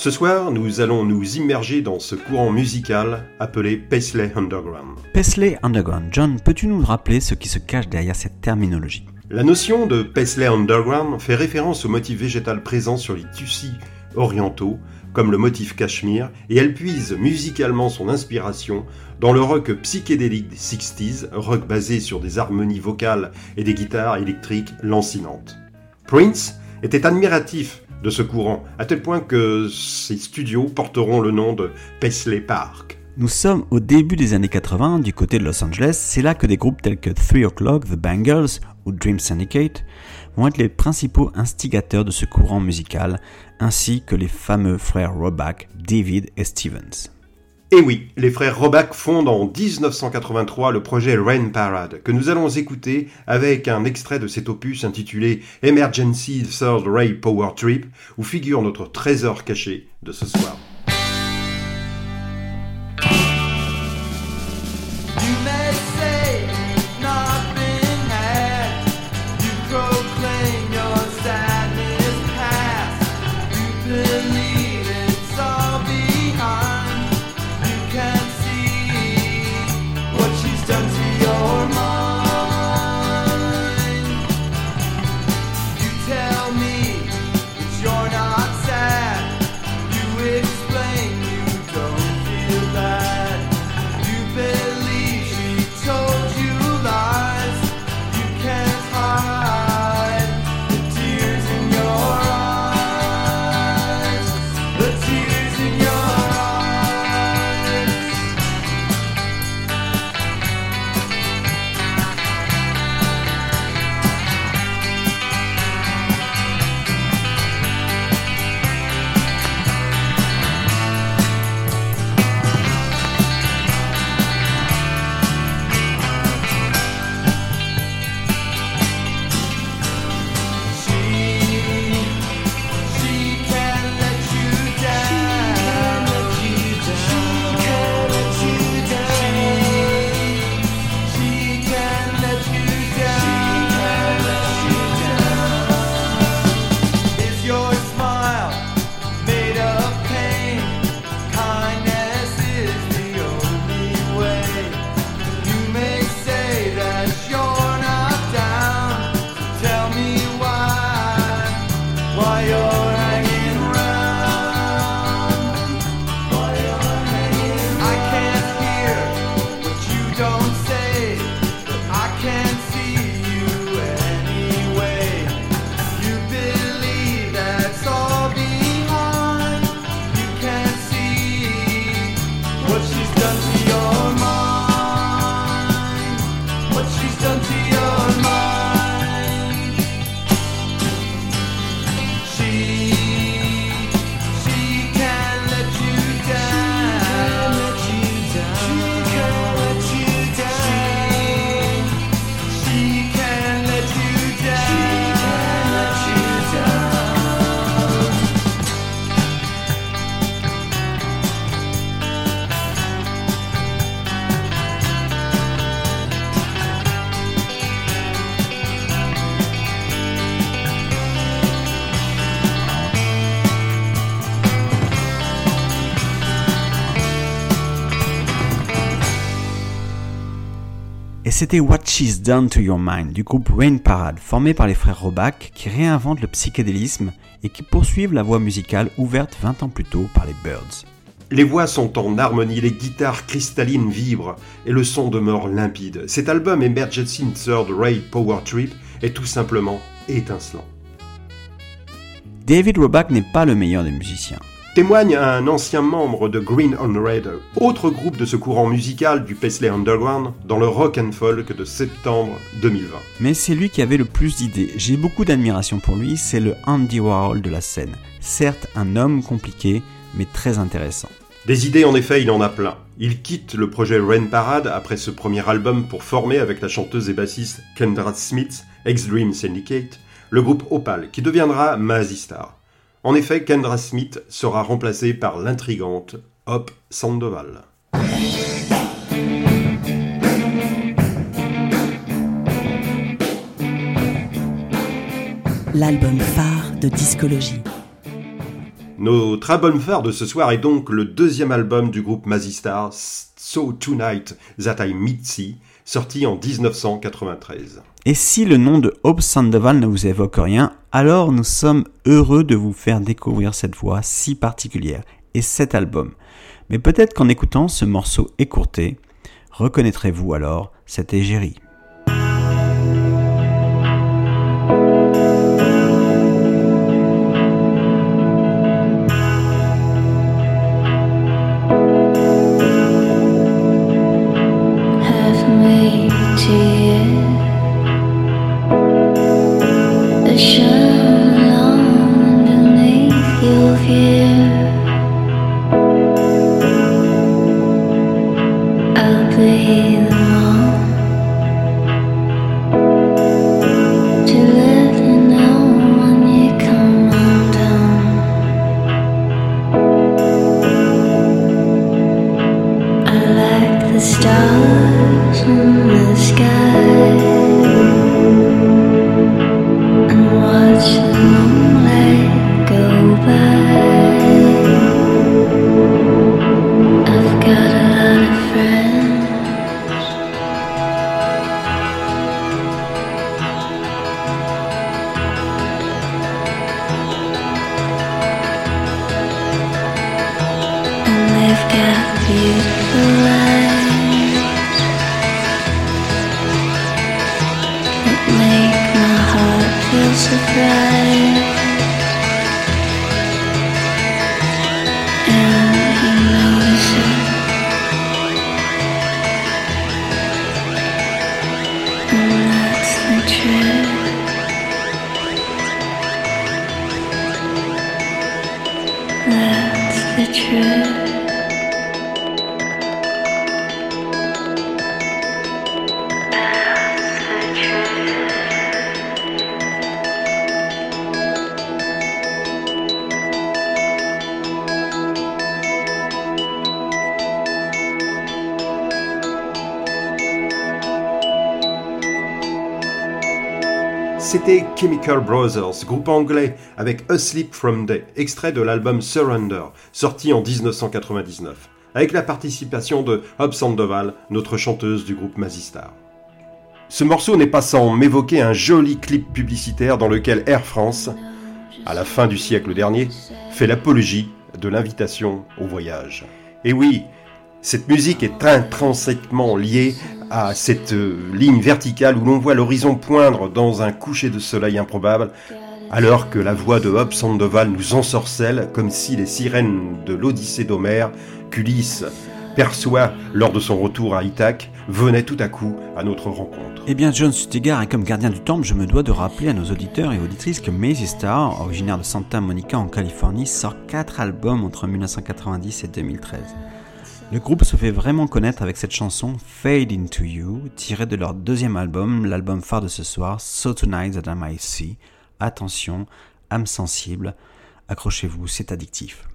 Ce soir, nous allons nous immerger dans ce courant musical appelé Paisley Underground. Paisley Underground. John, peux-tu nous rappeler ce qui se cache derrière cette terminologie? La notion de Paisley Underground fait référence au motif végétal présent sur les tissus orientaux, comme le motif cachemire, et elle puise musicalement son inspiration dans le rock psychédélique des 60s, rock basé sur des harmonies vocales et des guitares électriques lancinantes. Prince était admiratif de ce courant, à tel point que ses studios porteront le nom de Paisley Park. Nous sommes au début des années 80 du côté de Los Angeles, c'est là que des groupes tels que 3 O'Clock, The Bangles ou Dream Syndicate vont être les principaux instigateurs de ce courant musical, ainsi que les fameux frères Roback, David et Stevens. Et oui, les frères Roback fondent en 1983 le projet Rain Parade, que nous allons écouter avec un extrait de cet opus intitulé Emergency Third Ray Power Trip, où figure notre trésor caché de ce soir. C'était What She's Done to Your Mind du groupe Rain Parade, formé par les frères Roback qui réinventent le psychédélisme et qui poursuivent la voie musicale ouverte 20 ans plus tôt par les Birds. Les voix sont en harmonie, les guitares cristallines vibrent et le son demeure limpide. Cet album Emergency Third Ray Power Trip est tout simplement étincelant. David Roback n'est pas le meilleur des musiciens. Témoigne un ancien membre de Green on Red, autre groupe de ce courant musical du Paisley Underground, dans le rock and folk de septembre 2020. Mais c'est lui qui avait le plus d'idées. J'ai beaucoup d'admiration pour lui, c'est le Andy Warhol de la scène. Certes, un homme compliqué, mais très intéressant. Des idées, en effet, il en a plein. Il quitte le projet Rain Parade après ce premier album pour former avec la chanteuse et bassiste Kendra Smith, ex-Dream Syndicate, le groupe Opal, qui deviendra Mazzy Star. En effet, Kendra Smith sera remplacée par l'intrigante Hop Sandoval. L'album phare de discologie. Notre album phare de ce soir est donc le deuxième album du groupe Mazistar, So Tonight That I Meet See, sorti en 1993. Et si le nom de Hope Sandoval ne vous évoque rien, alors nous sommes heureux de vous faire découvrir cette voix si particulière et cet album. Mais peut-être qu'en écoutant ce morceau écourté, reconnaîtrez-vous alors cette égérie. You've got beautiful eyes That make my heart feel Chemical Brothers, groupe anglais avec A Sleep From Day, extrait de l'album Surrender, sorti en 1999, avec la participation de Hob Sandoval, notre chanteuse du groupe Mazistar. Ce morceau n'est pas sans m'évoquer un joli clip publicitaire dans lequel Air France, à la fin du siècle dernier, fait l'apologie de l'invitation au voyage. Et oui, cette musique est intrinsèquement liée à cette euh, ligne verticale où l'on voit l'horizon poindre dans un coucher de soleil improbable, alors que la voix de Hob Sandoval nous ensorcelle comme si les sirènes de l'Odyssée d'Homère qu'Ulysse perçoit lors de son retour à Ithaque venaient tout à coup à notre rencontre. Eh bien, John Sutigar, et comme gardien du temple, je me dois de rappeler à nos auditeurs et auditrices que Maisy Star, originaire de Santa Monica en Californie, sort 4 albums entre 1990 et 2013. Le groupe se fait vraiment connaître avec cette chanson Fade Into You, tirée de leur deuxième album, l'album phare de ce soir, So Tonight That I Might See. Attention, âme sensible, accrochez-vous, c'est addictif.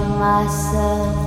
Myself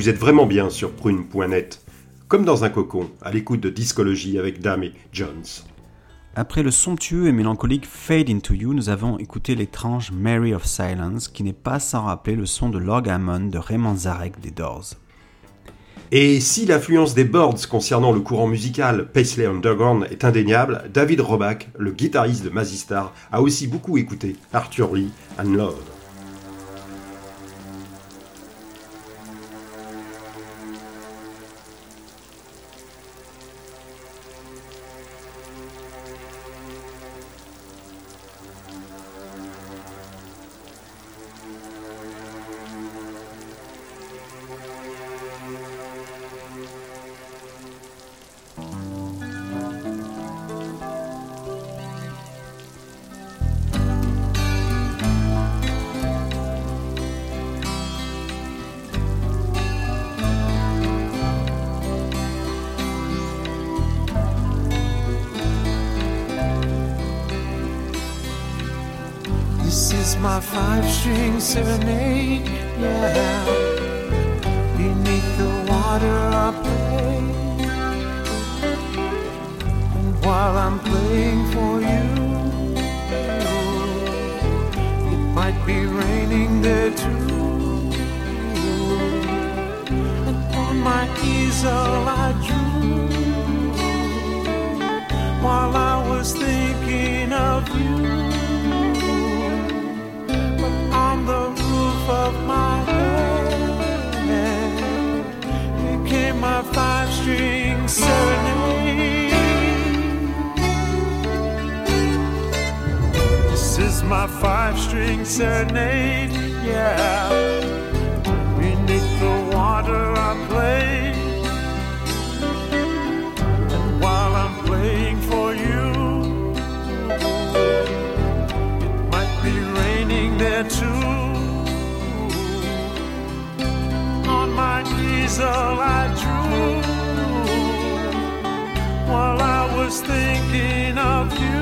Vous êtes vraiment bien sur prune.net, comme dans un cocon, à l'écoute de discologie avec Dame et Jones. Après le somptueux et mélancolique Fade Into You, nous avons écouté l'étrange Mary of Silence, qui n'est pas sans rappeler le son de l'orgue Hammond de Raymond Zarek des Doors. Et si l'affluence des Birds concernant le courant musical Paisley Underground est indéniable, David Roback, le guitariste de Mazistar, a aussi beaucoup écouté Arthur Lee and Love. Serenade, yeah. Beneath the water I play. And while I'm playing for you, it might be raining there too. And on my easel I drew while I was thinking of you. My five string serenade, yeah. Beneath the water I play. And while I'm playing for you, it might be raining there too. On my easel I drew while I was thinking of you.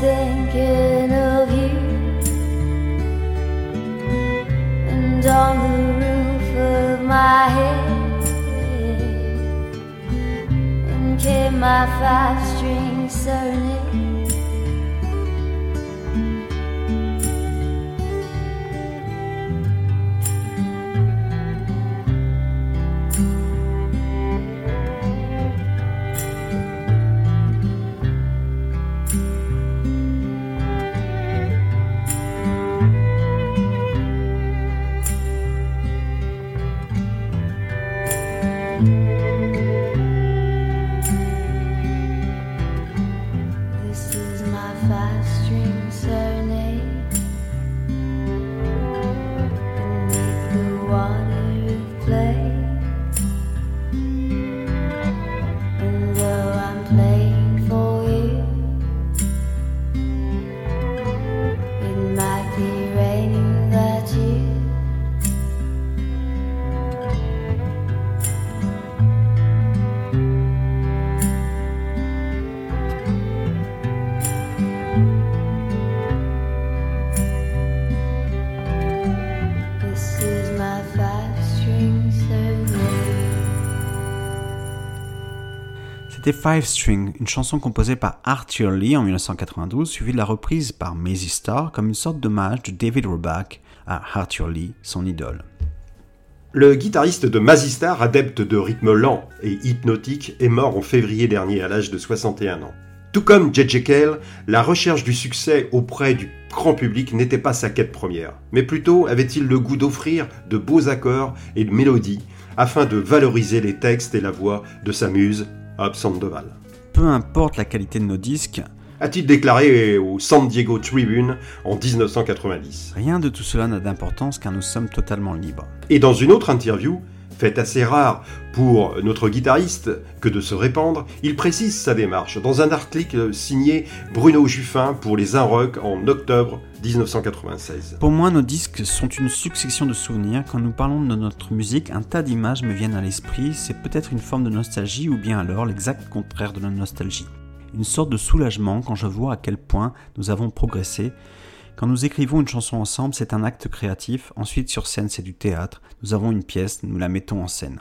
Thinking of you. And on the roof of my head came my five string serenade. C'était Five String, une chanson composée par Arthur Lee en 1992, suivie de la reprise par Maisie Starr comme une sorte d'hommage de David Roback à Arthur Lee, son idole. Le guitariste de Mazistar, adepte de rythme lent et hypnotique, est mort en février dernier à l'âge de 61 ans. Tout comme J.J. Cale, la recherche du succès auprès du grand public n'était pas sa quête première, mais plutôt avait-il le goût d'offrir de beaux accords et de mélodies afin de valoriser les textes et la voix de sa muse, Bob Sandoval. Peu importe la qualité de nos disques, a-t-il déclaré au San Diego Tribune en 1990. Rien de tout cela n'a d'importance car nous sommes totalement libres. Et dans une autre interview, faite assez rare pour notre guitariste que de se répandre, il précise sa démarche dans un article signé Bruno Juffin pour les Un Rock en octobre 1996. Pour moi, nos disques sont une succession de souvenirs. Quand nous parlons de notre musique, un tas d'images me viennent à l'esprit. C'est peut-être une forme de nostalgie ou bien alors l'exact contraire de la nostalgie une sorte de soulagement quand je vois à quel point nous avons progressé. Quand nous écrivons une chanson ensemble, c'est un acte créatif. Ensuite, sur scène, c'est du théâtre. Nous avons une pièce, nous la mettons en scène.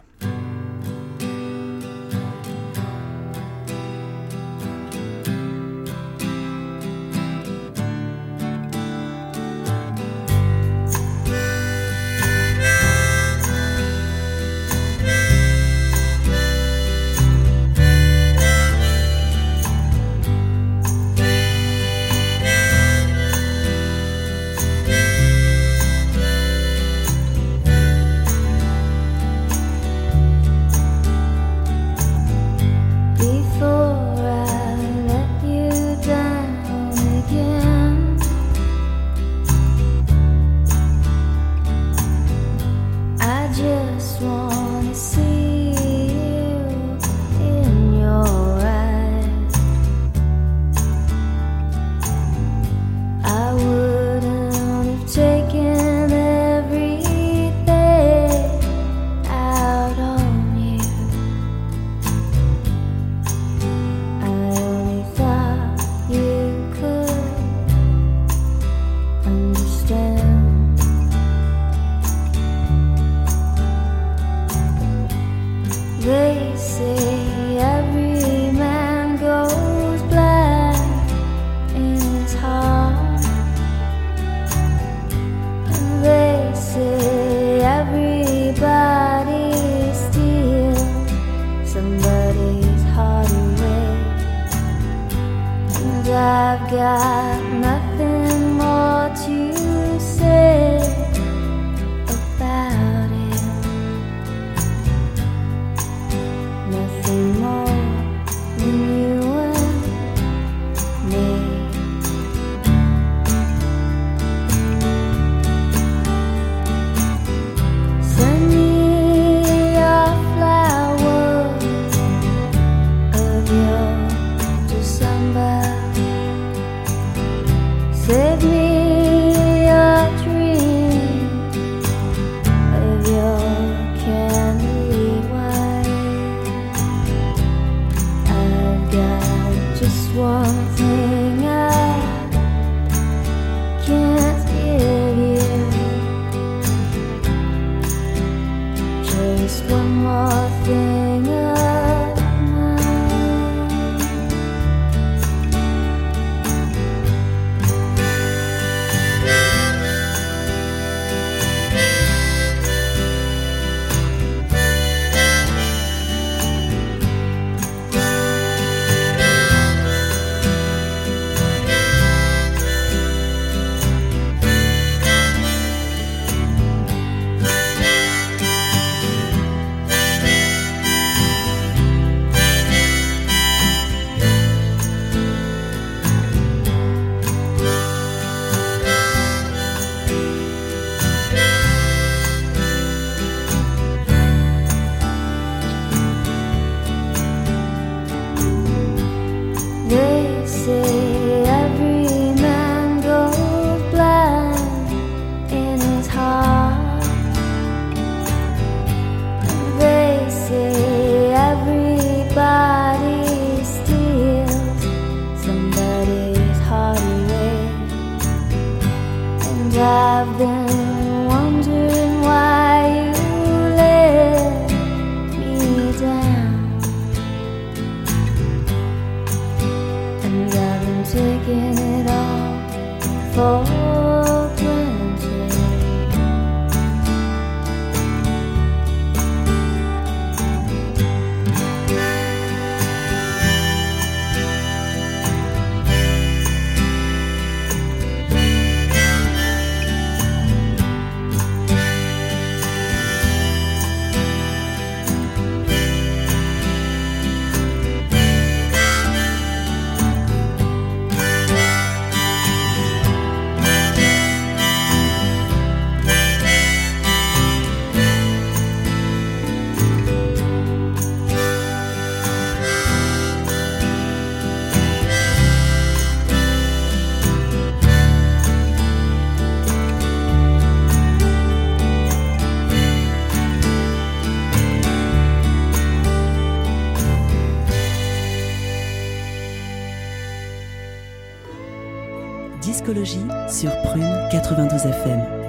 Sur Prune 92 FM.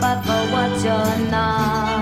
But for what you're not.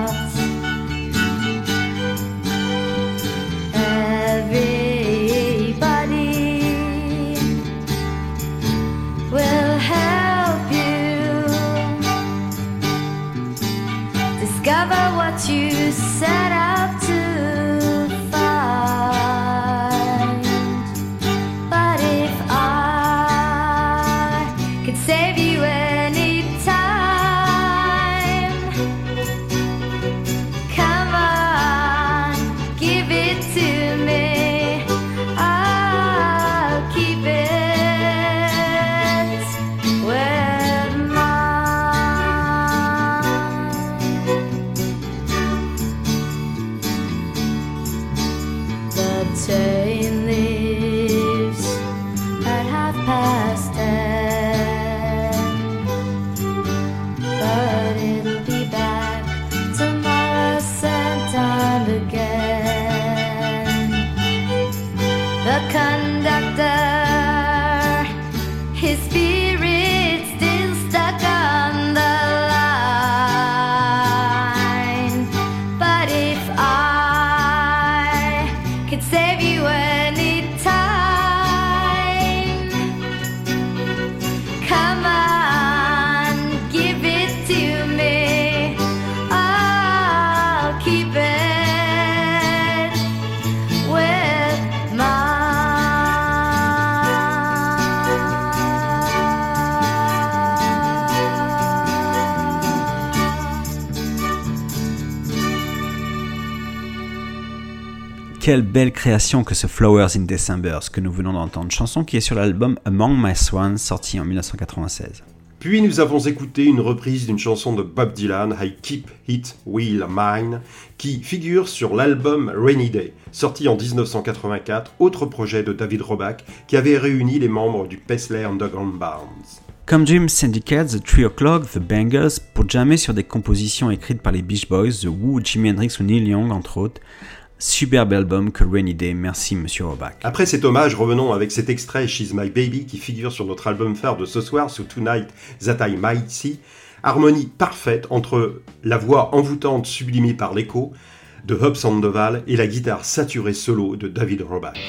Quelle belle création que ce Flowers in December, ce que nous venons d'entendre, chanson qui est sur l'album Among My Swans, sorti en 1996. Puis nous avons écouté une reprise d'une chanson de Bob Dylan, I Keep It Will Mine, qui figure sur l'album Rainy Day, sorti en 1984, autre projet de David Roback qui avait réuni les membres du Paisley Underground Bands. Comme Dream Syndicate, The Three O'Clock, The Bangles, pour jammer sur des compositions écrites par les Beach Boys, The Who, Jimi Hendrix ou Neil Young, entre autres. Superbe album que Rainy Day, merci Monsieur Roback. Après cet hommage, revenons avec cet extrait She's My Baby qui figure sur notre album phare de ce soir, sous Tonight That I See. Harmonie parfaite entre la voix envoûtante sublimée par l'écho de Hub Sandoval et la guitare saturée solo de David Roback.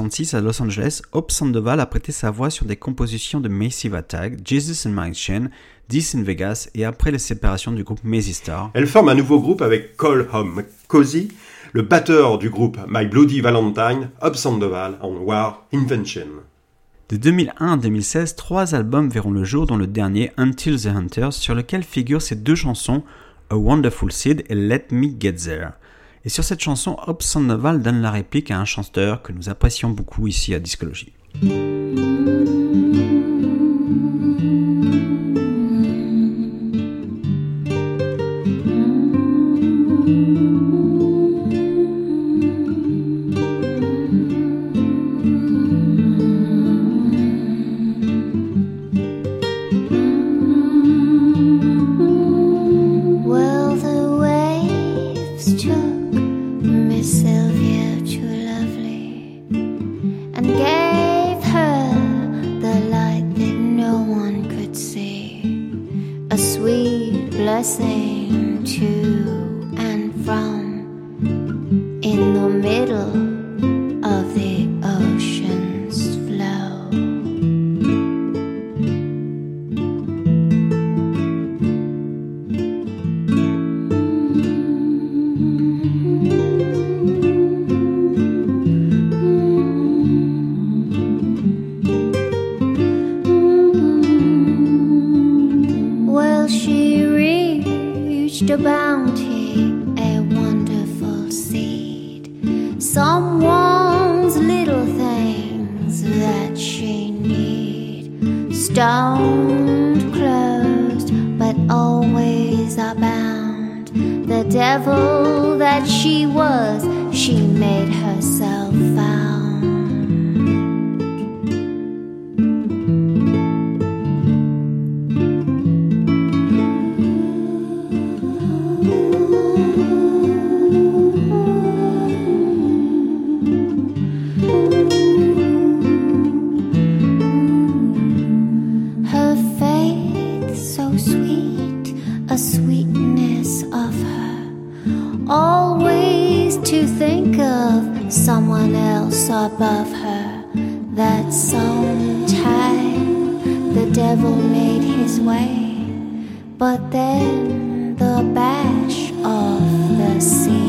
1966 à Los Angeles, Hope Sandoval a prêté sa voix sur des compositions de Massive Attack, Jesus and Mike Chain, This in Vegas et après les séparations du groupe Mazy Star. Elle forme un nouveau groupe avec Cole Home Cozy, le batteur du groupe My Bloody Valentine, Hope Sandoval en War Invention. De 2001 à 2016, trois albums verront le jour, dont le dernier Until the Hunters, sur lequel figurent ces deux chansons, A Wonderful Seed et Let Me Get There. Et sur cette chanson, Sandoval donne la réplique à un chanteur que nous apprécions beaucoup ici à Discologie. Always to think of someone else above her. That sometime the devil made his way, but then the bash of the sea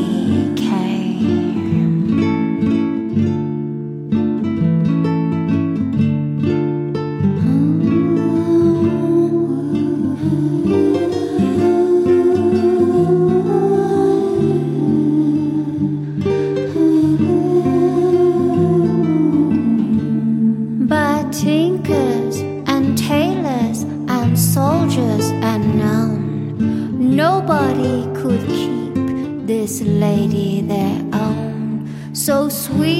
So sweet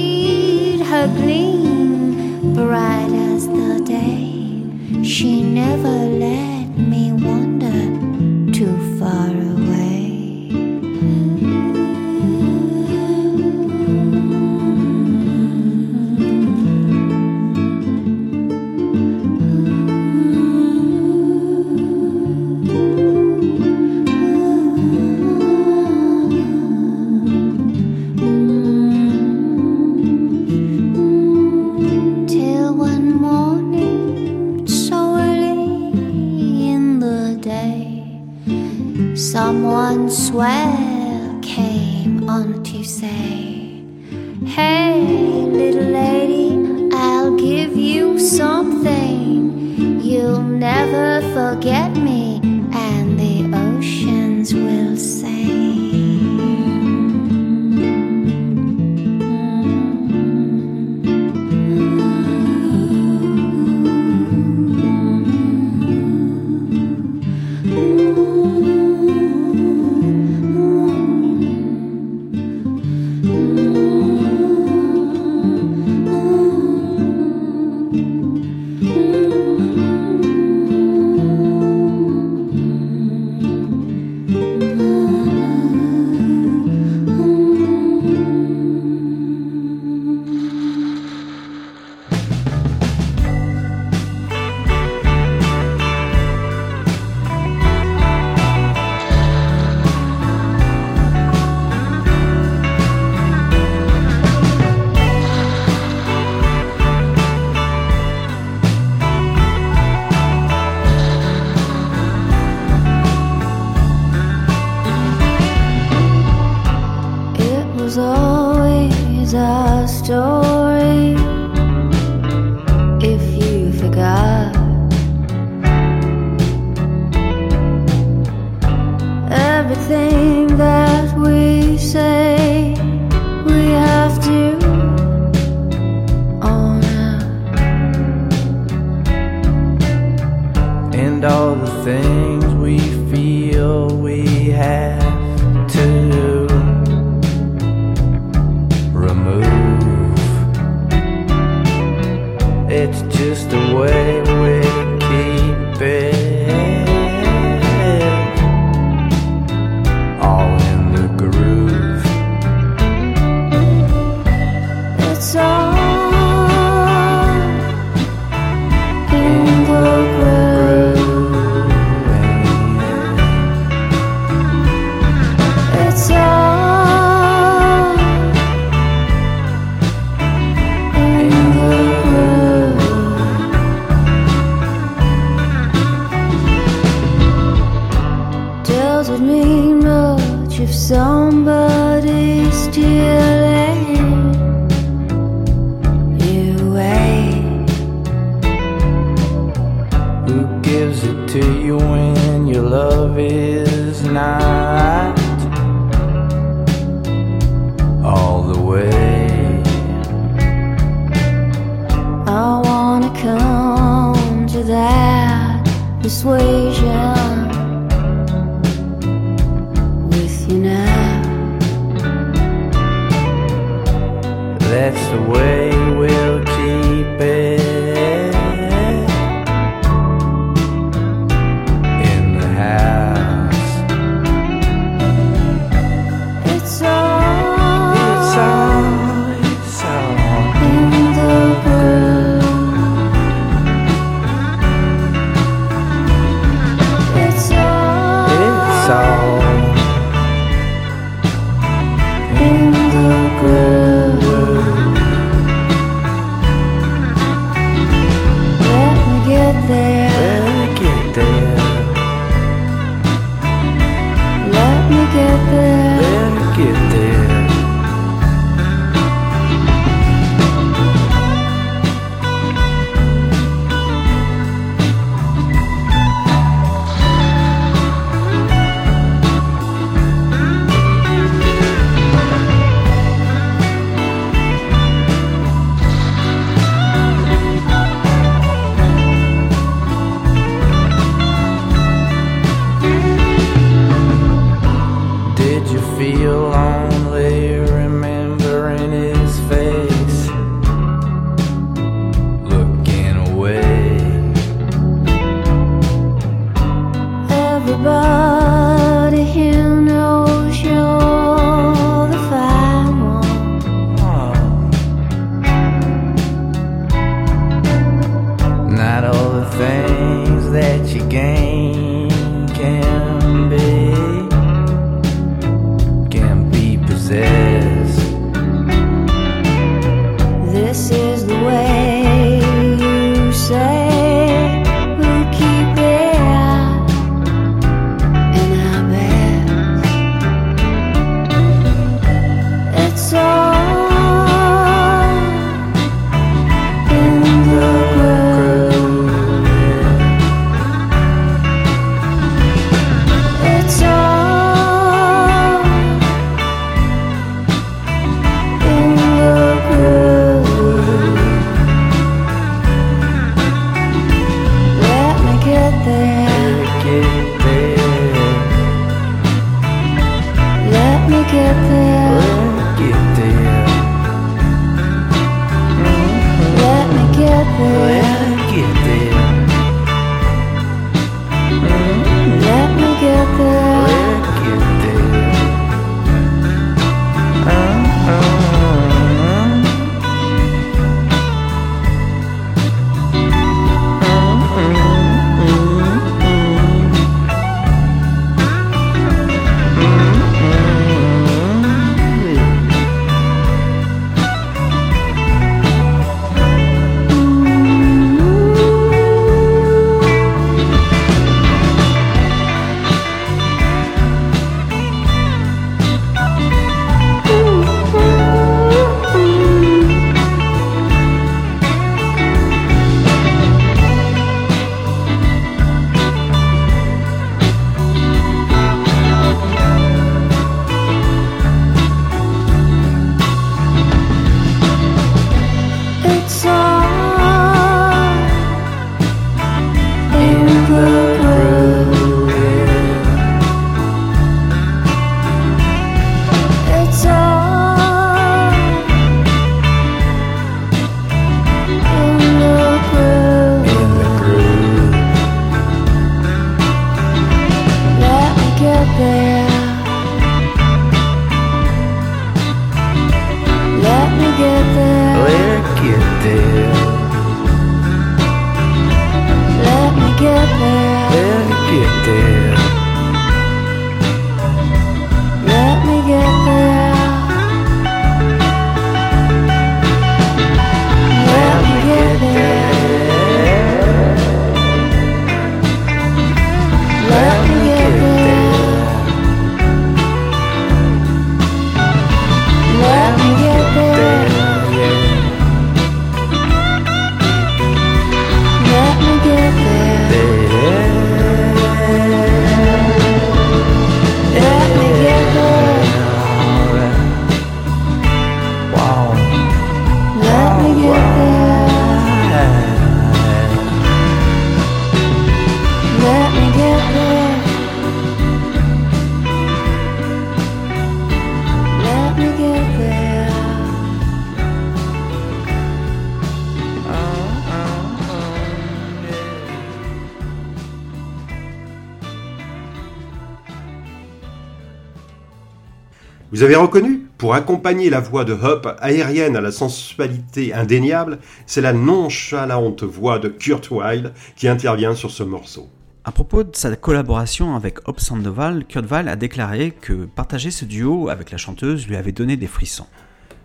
reconnu Pour accompagner la voix de Hop, aérienne à la sensualité indéniable, c'est la nonchalante voix de Kurt Weill qui intervient sur ce morceau. À propos de sa collaboration avec Hop Sandoval, Kurt Weill a déclaré que partager ce duo avec la chanteuse lui avait donné des frissons.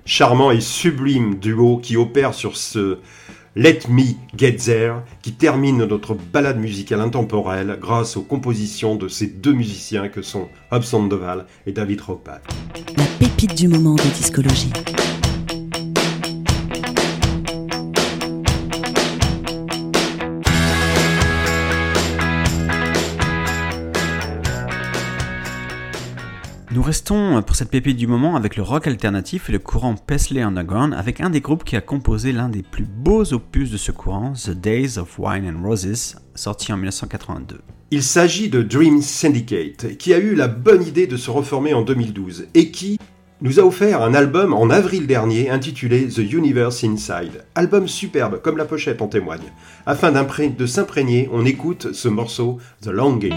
Charmant et sublime duo qui opère sur ce Let Me Get There qui termine notre balade musicale intemporelle grâce aux compositions de ces deux musiciens que sont Hop Sandoval et David Ropat. La pépite du moment de discologie. Nous restons pour cette pépite du moment avec le rock alternatif et le courant Paisley Underground avec un des groupes qui a composé l'un des plus beaux opus de ce courant, The Days of Wine and Roses, sorti en 1982. Il s'agit de Dream Syndicate, qui a eu la bonne idée de se reformer en 2012 et qui nous a offert un album en avril dernier intitulé The Universe Inside. Album superbe, comme la pochette en témoigne. Afin de s'imprégner, on écoute ce morceau The Longing.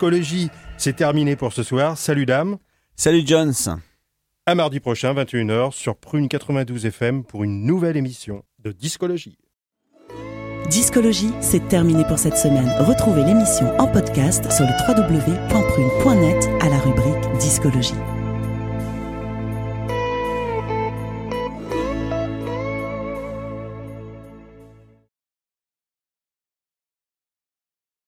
Discologie, c'est terminé pour ce soir. Salut dame. Salut Jones. À mardi prochain, 21h, sur Prune 92 FM pour une nouvelle émission de Discologie. Discologie, c'est terminé pour cette semaine. Retrouvez l'émission en podcast sur le www.prune.net à la rubrique Discologie.